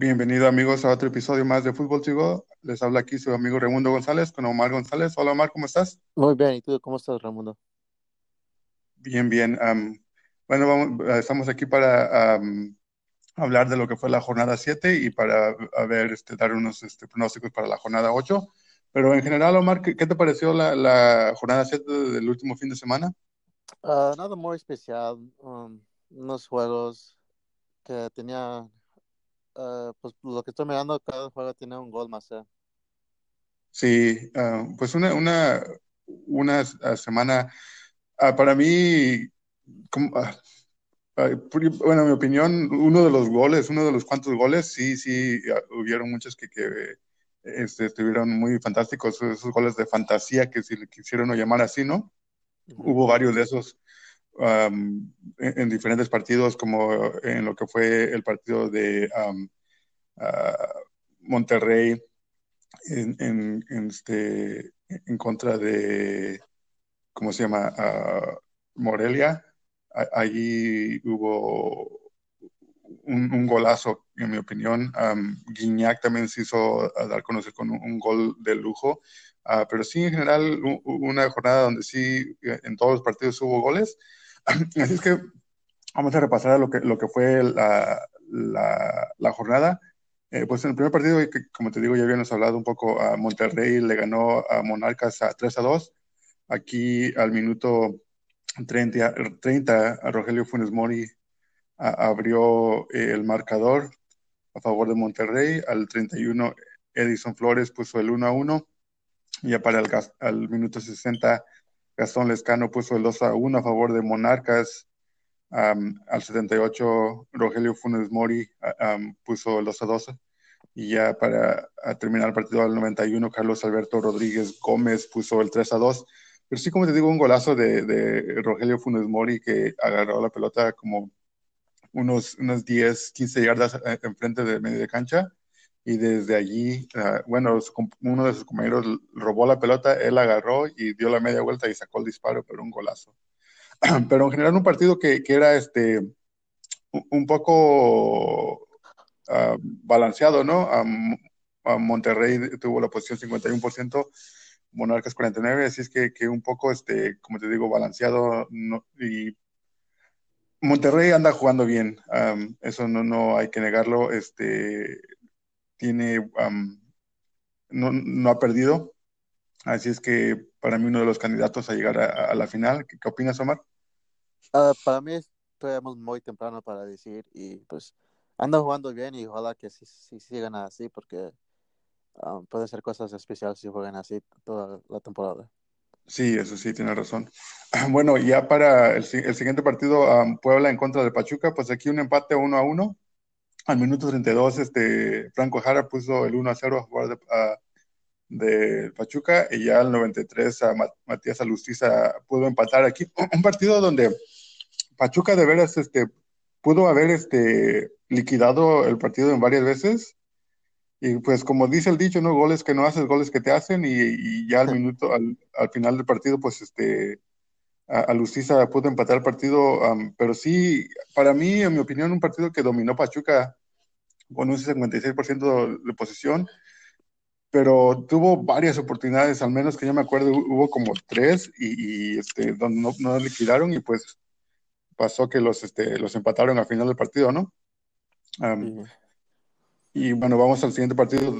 Bienvenido amigos a otro episodio más de Fútbol Sigo. Les habla aquí su amigo Raimundo González con Omar González. Hola Omar, ¿cómo estás? Muy bien, ¿y tú cómo estás, Raimundo? Bien, bien. bueno, vamos, estamos aquí para hablar de lo que fue la jornada 7 y para ver, este, dar unos este, pronósticos para la jornada 8. Pero en general, Omar, ¿qué, te pareció la, jornada 7 del último fin de semana? Ah, nada muy especial. Um, unos juegos que tenía Ah, pues lo que estoy mirando, cada juego tiene un gol más. Eh. Sí, ah, pues una, una, una ah, semana, para mí, como, bueno, en mi opinión, uno de los goles, uno de los cuantos goles, sí, sí, hubieron muchos que, que este, estuvieron muy fantásticos, esos goles de fantasía que si le quisieron llamar así, ¿no? Hubo varios de esos en, diferentes partidos, como en lo que fue el partido de Monterrey en, este, en contra de, ¿cómo se llama? Morelia. allí hubo un, golazo, en mi opinión. Guiñac también se hizo dar a conocer con un, gol de lujo. Ah, pero sí, en general, una jornada donde sí, en todos los partidos hubo goles. Así es que vamos a repasar lo que, lo que fue la, la, jornada. Eh, pues en el primer partido, como te digo, ya habíamos hablado un poco, a Monterrey le ganó a Monarcas a 3 a 2. Aquí al minuto 30, 30 a Rogelio Funes Mori abrió el marcador a favor de Monterrey. Al 31 Edison Flores puso el 1 a 1. Ya para el al minuto 60 Gastón Lescano puso el 2 a 1 a favor de Monarcas. al 78, Rogelio Funes Mori puso el 2 a 2. Y ya para terminar el partido al 91, Carlos Alberto Rodríguez Gómez puso el 3 a 2. Pero sí, como te digo, un golazo de, Rogelio Funes Mori que agarró la pelota como unos, unos 10, 15 yardas eh, enfrente de medio de cancha y desde allí, ah, bueno, uno de sus compañeros robó la pelota, él agarró y dio la media vuelta y sacó el disparo, pero un golazo. pero en general un partido que, que era este un poco ah, balanceado, ¿no? Monterrey tuvo la posición 51%, Monarcas 49%, así es que, que un poco, este, como te digo, balanceado y Monterrey anda jugando bien, eso no, no hay que negarlo. Este, tiene, no, ha perdido. Así es que para mí uno de los candidatos a llegar a, la final. ¿Qué, opinas, Omar? Ah, para mí todavía muy temprano para decir y pues anda jugando bien y ojalá que sí, sigan así porque puede ser cosas especiales si juegan así toda la temporada. Sí, eso sí, tiene razón. Bueno, ya para el, siguiente partido, Puebla en contra de Pachuca, pues aquí un empate uno a uno. Al minuto 32, este, Franco Jara puso el 1 a 0 a favor de, Pachuca y ya al 93 a Matías Alustiza pudo empatar aquí. Un partido donde Pachuca de veras este, pudo haber este, liquidado el partido en varias veces. Y pues como dice el dicho, ¿no? Goles que no haces, goles que te hacen y, ya al minuto, al, final del partido, pues este, a, Lustiza pudo empatar el partido, pero sí, para mí, en mi opinión, un partido que dominó Pachuca con un 56% de posesión, pero tuvo varias oportunidades, al menos que yo me acuerdo, hubo como tres y, este, donde no, no, liquidaron y pues pasó que los, este, los empataron al final del partido, ¿no? Y bueno, vamos al siguiente partido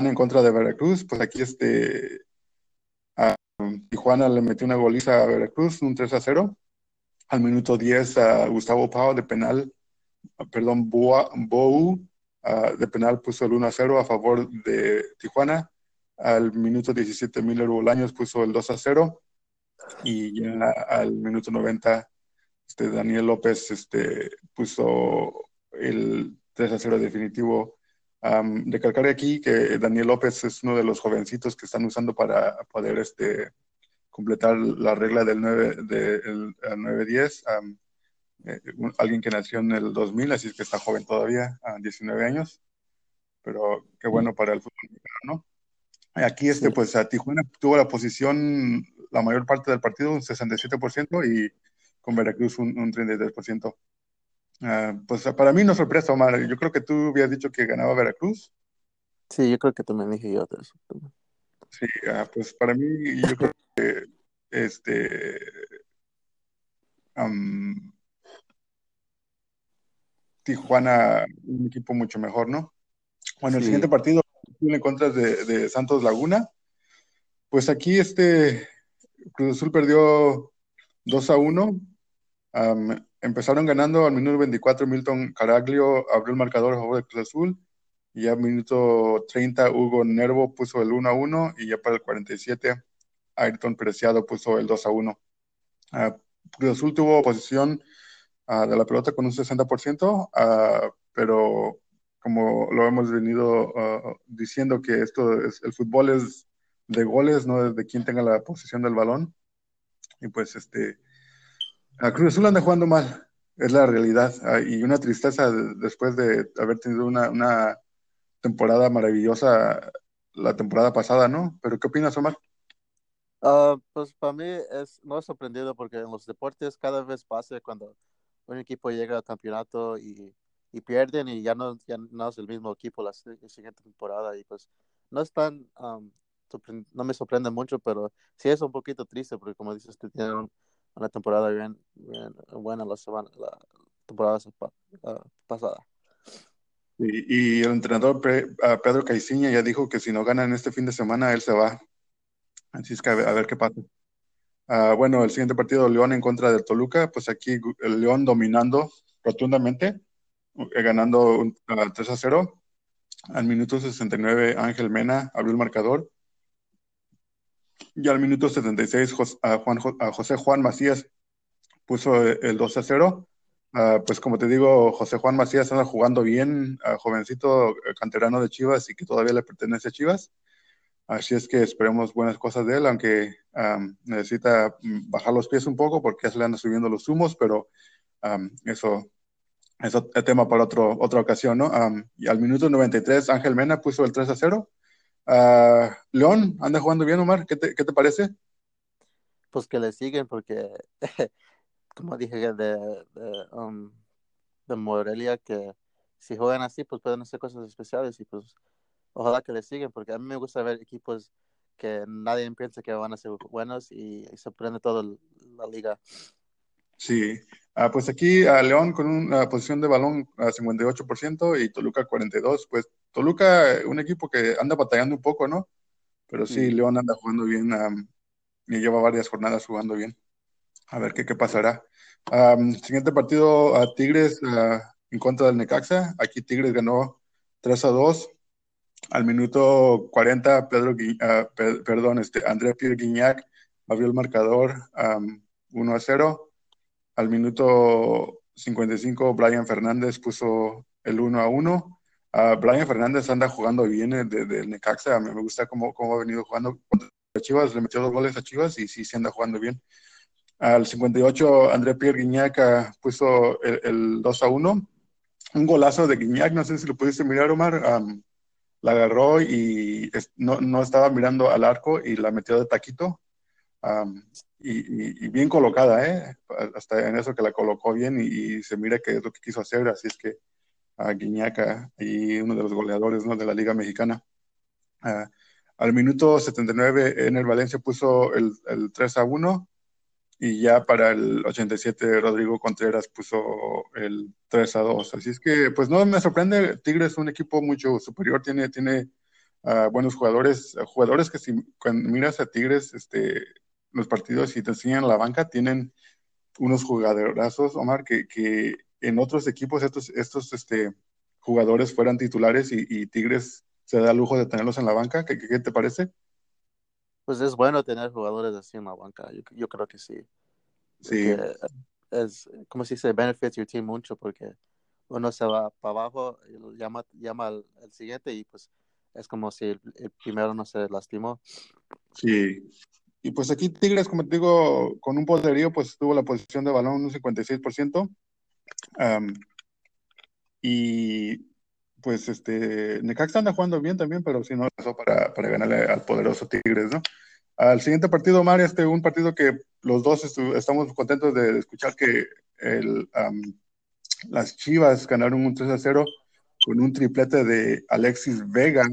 en contra de Veracruz, pues aquí este Tijuana le metió una goliza a Veracruz, un 3 a 0. Al minuto 10 a Gustavo Pau de penal perdón, Bou ah, de penal puso el 1 a 0 a favor de Tijuana. Al minuto 17 Miller Bolaños puso el 2 a 0 y ya al minuto 90 este, Daniel López este, puso el 3 a 0 definitivo. Um, recalcar aquí que Daniel López es uno de los jovencitos que están usando para poder este, completar la regla del 9, del 9-10. Eh, alguien que nació en el 2000, así que está joven todavía, a 19 años, pero qué bueno para el fútbol ¿no? Aquí, este, pues, a Tijuana tuvo la posición la mayor parte del partido, un 67%, y con Veracruz un, un 33%. Ah, pues para mí no sorpresa, Omar. Yo creo que tú habías dicho que ganaba Veracruz. Sí, yo creo que también dije yo. Sí, ah, pues para mí yo creo que este Tijuana un equipo mucho mejor, ¿no? Bueno, el siguiente partido en contra de, de, Santos Laguna. Pues aquí este Cruz Azul perdió 2 a 1. Empezaron ganando al minuto 24 Milton Caraglio abrió el marcador a favor de Cruz Azul y ya al minuto 30 Hugo Nervo puso el 1 a 1 y ya para el 47 Ayrton Preciado puso el 2 a 1. Uh, Cruz Azul tuvo posición uh, de la pelota con un 60%, uh, pero como lo hemos venido diciendo que esto es, el fútbol es de goles, no de quien tenga la posición del balón. Y pues este, a Cruz Azul anda jugando mal, es la realidad. y una tristeza después de haber tenido una, una temporada maravillosa la temporada pasada, ¿no? Pero ¿qué opinas, Omar? Uh, pues para mí es, no es sorprendido porque en los deportes cada vez pasa cuando un equipo llega al campeonato y, y pierden y ya no, ya no es el mismo equipo la, siguiente temporada y pues no es tan, no me sorprende mucho, pero sí es un poquito triste porque como dices, tienen una temporada bien, bien buena la, semana, la temporada uh, pasada. Y, y, el entrenador Pedro Caiciña ya dijo que si no ganan este fin de semana, él se va. Así es que a ver, qué pasa. Uh, bueno, el siguiente partido, León en contra del Toluca, pues aquí el León dominando rotundamente, eh, ganando uh, 3 a 0. Al minuto 69, Ángel Mena abrió el marcador. Y al minuto 76, Jos, uh, Juan, José Juan Macías puso el 2 a 0. pues como te digo, José Juan Macías anda jugando bien, jovencito canterano de Chivas y que todavía le pertenece a Chivas. Así es que esperemos buenas cosas de él, aunque necesita mm, bajar los pies un poco porque ya se le andan subiendo los humos, pero eso es tema para otro, otra ocasión, ¿no? y al minuto 93, Ángel Mena puso el 3 a 0. Ah, León, anda jugando bien, Omar, ¿qué te, qué te parece? Pues que le siguen porque, como dije, de, de, de Morelia, que si juegan así, pues pueden hacer cosas especiales y pues ojalá que le siguen, porque a mí me gusta ver equipos que nadie piensa que van a ser buenos y, se prende toda la liga. Sí, ah, pues aquí a León con una posición de balón a 58% y Toluca 42%. Pues Toluca, un equipo que anda batallando un poco, ¿no? Pero sí, León anda jugando bien y lleva varias jornadas jugando bien. A ver qué, qué pasará. siguiente partido a Tigres en contra del Necaxa. Aquí Tigres ganó 3 a 2 al minuto 40, Pedro, uh, perdón, este, André Pierre Guignac abrió el marcador 1 a 0. Al minuto 55, Brian Fernández puso el 1 a 1. Uh, Brian Fernández anda jugando bien de, Necaxa. A mí me gusta cómo, cómo ha venido jugando contra Chivas. Le metió dos goles a Chivas y sí, sí anda jugando bien. Al 58, André Pierre Guignac uh, puso el, el, 2 a 1. Un golazo de Guignac, no sé si lo pudiste mirar, Omar la agarró y no, no, estaba mirando al arco y la metió de taquito. y, bien colocada, ¿eh? Hasta en eso que la colocó bien y, se mira que es lo que quiso hacer. Así es que a Guiñaca y uno de los goleadores ¿no? de la Liga Mexicana. Ah, al minuto 79 en el Valencia puso el, el 3 a 1 y ya para el 87 Rodrigo Contreras puso el 3 a 2. Así es que, pues no me sorprende, Tigres es un equipo mucho superior, tiene, tiene uh, buenos jugadores, jugadores que si cuando miras a Tigres, este, los partidos y te enseñan la banca, tienen unos jugadorazos, Omar, que, que en otros equipos estos, estos este, jugadores fueran titulares y, Tigres se da el lujo de tenerlos en la banca. ¿Qué, qué te parece? pues es bueno tener jugadores así en la banca. Yo, yo creo que sí. Sí. es, como si se benefits your team mucho porque uno se va para abajo, llama, llama al, siguiente y pues es como si el, primero no se lastimó. Sí. Y pues aquí Tigres, como te digo, con un poderío, pues tuvo la posición de balón un 56%. Y pues este, Necaxa anda jugando bien también, pero sí no pasó para, para ganarle al poderoso Tigres, ¿no? Al siguiente partido, Mario, este, un partido que los dos estamos contentos de escuchar que el las Chivas ganaron un 3 a 0 con un triplete de Alexis Vega.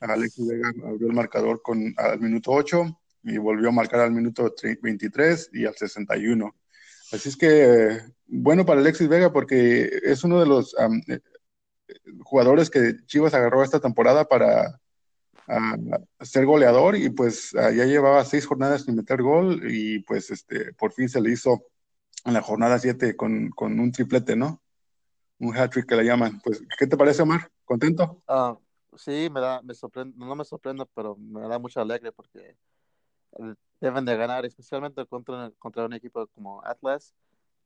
Alexis Vega abrió el marcador con, al minuto 8 y volvió a marcar al minuto 23 y al 61. Así es que bueno para Alexis Vega porque es uno de los um, jugadores que Chivas agarró esta temporada para uh, ser goleador y pues uh, ya llevaba seis jornadas sin meter gol y pues este por fin se le hizo en la jornada 7 con, con, un triplete, ¿no? Un hat-trick que le llaman. Pues, ¿qué te parece, Omar? ¿Contento? Uh, sí, me da, me sorprende, no me sorprende, pero me da mucha alegre porque deben de ganar, especialmente contra, contra un equipo como Atlas.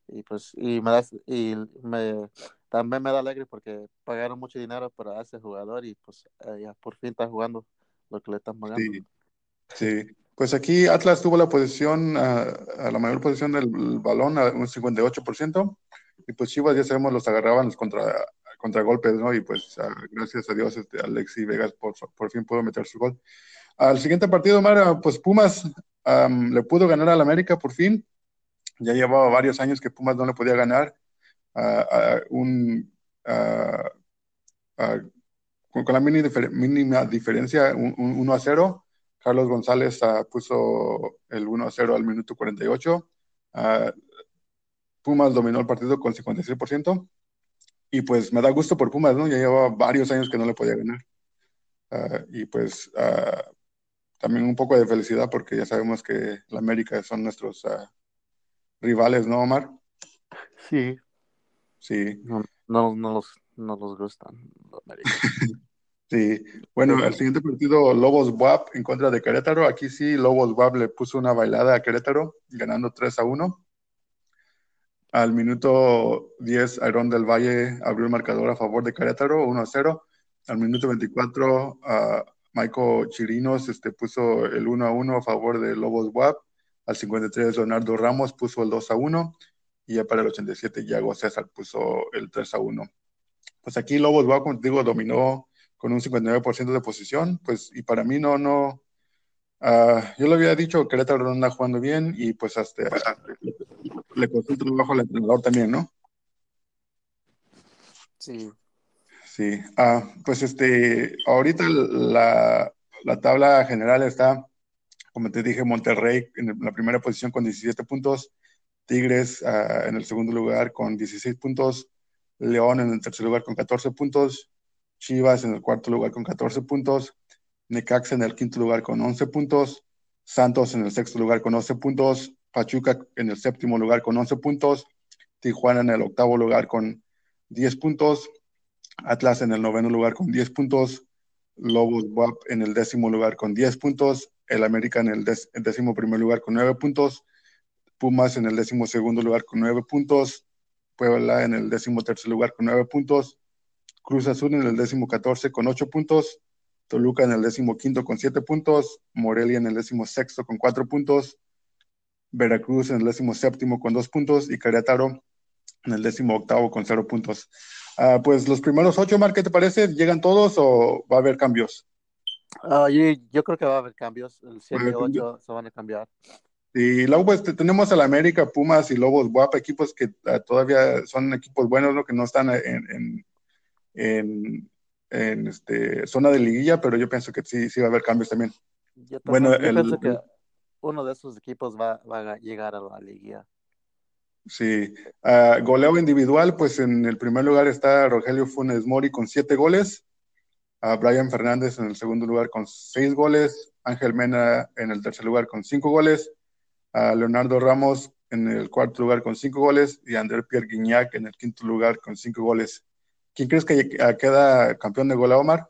Y pues, y me da, y me, también me da alegre porque pagaron mucho dinero para ese jugador y pues eh, ya por fin está jugando lo que le están pagando. Sí, sí. Pues aquí Atlas tuvo la posición, a la mayor posición del balón, a un 58%, y pues Chivas ya sabemos los agarraban los contra, contra golpes, ¿no? Y pues gracias a Dios este, Alexi Vegas por, por fin pudo meter su gol. Al siguiente partido, Mara, pues Pumas le pudo ganar al América por fin. Ya llevaba varios años que Pumas no le podía ganar. a un, con, la mínima diferencia, 1 a 0 Carlos González uh, puso el 1 a 0 al minuto 48. Uh, Pumas dominó el partido con 56%. Y pues me da gusto por Pumas, ¿no? Ya lleva varios años que no le podía ganar. Uh, y pues también un poco de felicidad porque ya sabemos que la América son nuestros rivales, ¿no, Omar? Sí. Sí. No, no, no los, no los gustan los América. Sí, bueno, el siguiente partido, Lobos WAP en contra de Querétaro. Aquí sí, Lobos WAP le puso una bailada a Querétaro, ganando 3 a 1. Al minuto 10, Aarón del Valle abrió el marcador a favor de Querétaro, 1 a 0. Al minuto 24, uh, Michael Chirinos este, puso el 1 a 1 a favor de Lobos WAP. Al 53, Leonardo Ramos puso el 2 a 1. Y ya para el 87, Yago César puso el 3 a 1. Pues aquí Lobos WAP, como te digo, dominó con un 59% de posición, pues, y para mí no, no, uh, yo le había dicho, Querétaro no anda jugando bien y pues hasta le, le costó un trabajo al entrenador también, ¿no? Sí. Sí, uh, pues este, ahorita la, la, tabla general está, como te dije, Monterrey en la primera posición con 17 puntos, Tigres uh, en el segundo lugar con 16 puntos, León en el tercer lugar con 14 puntos, Chivas en el cuarto lugar con 14 puntos, Necaxa en el quinto lugar con 11 puntos, Santos en el sexto lugar con 11 puntos, Pachuca en el séptimo lugar con 11 puntos, Tijuana en el octavo lugar con 10 puntos, Atlas en el noveno lugar con 10 puntos, Lobos WAP en el décimo lugar con 10 puntos, el América en el, décimo primer lugar con 9 puntos, Pumas en el décimo segundo lugar con 9 puntos, Puebla en el décimo tercer lugar con 9 puntos, Cruz Azul en el décimo 14 con 8 puntos, Toluca en el décimo quinto con 7 puntos, Morelia en el décimo sexto con 4 puntos, Veracruz en el décimo séptimo con 2 puntos y Querétaro en el décimo octavo con 0 puntos. Uh, pues los primeros 8, Mar, ¿qué te parece? ¿Llegan todos o va a haber cambios? Uh, yo, yo, creo que va a haber cambios. El 7 y 8 se van a cambiar. Y luego pues tenemos al América, Pumas y Lobos Guapa, equipos que uh, todavía son equipos buenos, ¿no? que no están en, en en, en este, zona de liguilla, pero yo pienso que sí, sí va a haber cambios también. Yo, bueno, yo el, pienso que uno de esos equipos va, va, a llegar a la liguilla. Sí, uh, goleo individual, pues en el primer lugar está Rogelio Funes Mori con siete goles, a Brian Fernández en el segundo lugar con seis goles, Ángel Mena en el tercer lugar con cinco goles, a Leonardo Ramos en el cuarto lugar con cinco goles y André Pierre Guignac en el quinto lugar con cinco goles. ¿Quién crees que queda campeón de gola, Omar?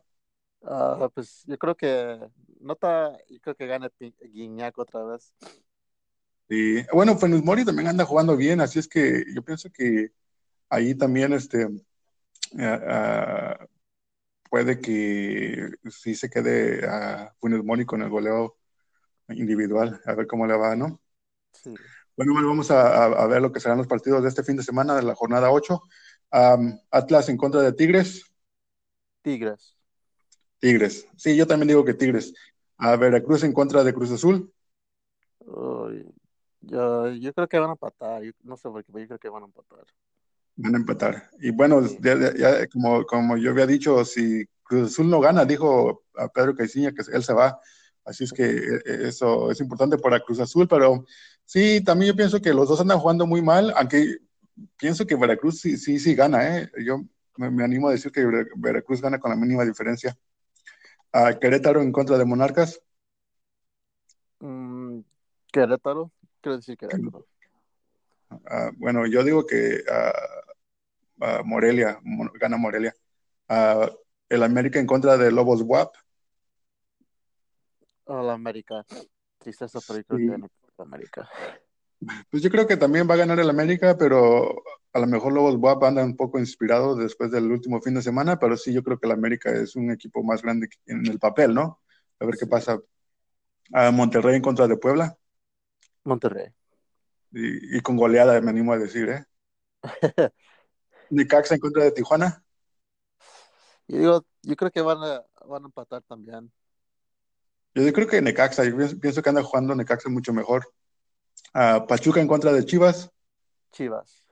Pues yo creo que nota, yo creo que gana Guiñac otra vez. Y bueno, Funes Mori también anda jugando bien, así es que yo pienso que ahí también este uh, uh, puede que sí se quede a Funes Mori con el goleo individual, a ver cómo le va, ¿no? Sí. Bueno, vamos a, a, ver lo que serán los partidos de este fin de semana de la jornada 8. Um, Atlas en contra de Tigres. Tigres. Tigres. Sí, yo también digo que Tigres. A Veracruz en contra de Cruz Azul. Yo, yo, creo que van a empatar. Yo, no sé por qué, pero yo creo que van a empatar. Van a empatar. Y bueno, ya, como, como yo había dicho, si Cruz Azul no gana, dijo a Pedro Caiciña que él se va. Así es que eh, eso es importante para Cruz Azul, pero sí, también yo pienso que los dos andan jugando muy mal, aunque pienso que Veracruz sí, sí, sí gana, ¿eh? Yo me, animo a decir que Veracruz gana con la mínima diferencia. a Querétaro en contra de Monarcas. Mm, Querétaro, quiero decir Querétaro. Ah, bueno, yo digo que uh, Morelia, gana Morelia. el América en contra de Lobos WAP. El América. Tristeza, pero yo creo que América. Pues yo creo que también va a ganar el América, pero a lo mejor Lobos WAP anda un poco inspirado después del último fin de semana, pero sí yo creo que el América es un equipo más grande en el papel, ¿no? A ver qué pasa. A Monterrey en contra de Puebla. Monterrey. Y, con goleada, me animo a decir, ¿eh? Necaxa en contra de Tijuana. Yo digo, yo creo que van a, van a empatar también. Yo creo que Necaxa, yo pienso que anda jugando Necaxa mucho mejor. Pachuca en contra de Chivas. Chivas.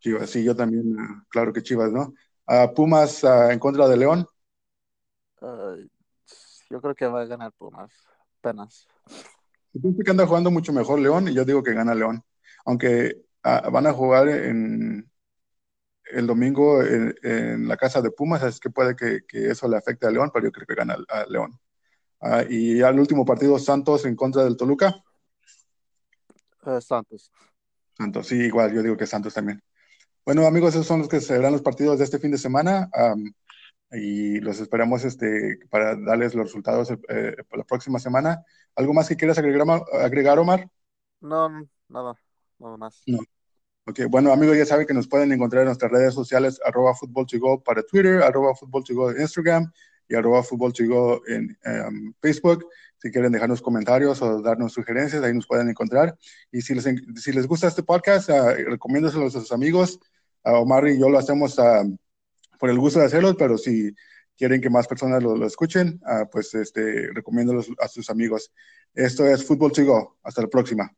Chivas, sí, yo también, ah, claro que Chivas, ¿no? Pumas ah, en contra de León. yo creo que va a ganar Pumas, apenas. Pienso que anda jugando mucho mejor León y yo digo que gana León. Aunque ah, van a jugar en el domingo en, la casa de Pumas, es que puede que, eso le afecte a León, pero yo creo que gana a León. Ah, y al último partido, Santos en contra del Toluca. Eh, Santos. Santos, sí, igual, yo digo que Santos también. Bueno, amigos, esos son los que serán los partidos de este fin de semana y los esperamos este, para darles los resultados eh, la próxima semana. ¿Algo más que quieras agregar, agregar Omar? No, nada, nada más. No. Ok, bueno, amigos, ya saben que nos pueden encontrar en nuestras redes sociales, arroba fútbol para Twitter, arroba fútbol en Instagram y arroba fútbol en em, Facebook. Si quieren dejarnos comentarios o darnos sugerencias, ahí nos pueden encontrar. Y si les, si les gusta este podcast, uh, recomiéndoselo a sus amigos. Omar y yo lo hacemos por el gusto de hacerlo, pero si quieren que más personas lo, escuchen, uh, pues este, recomiéndolos a sus amigos. Esto es Fútbol to Hasta la próxima.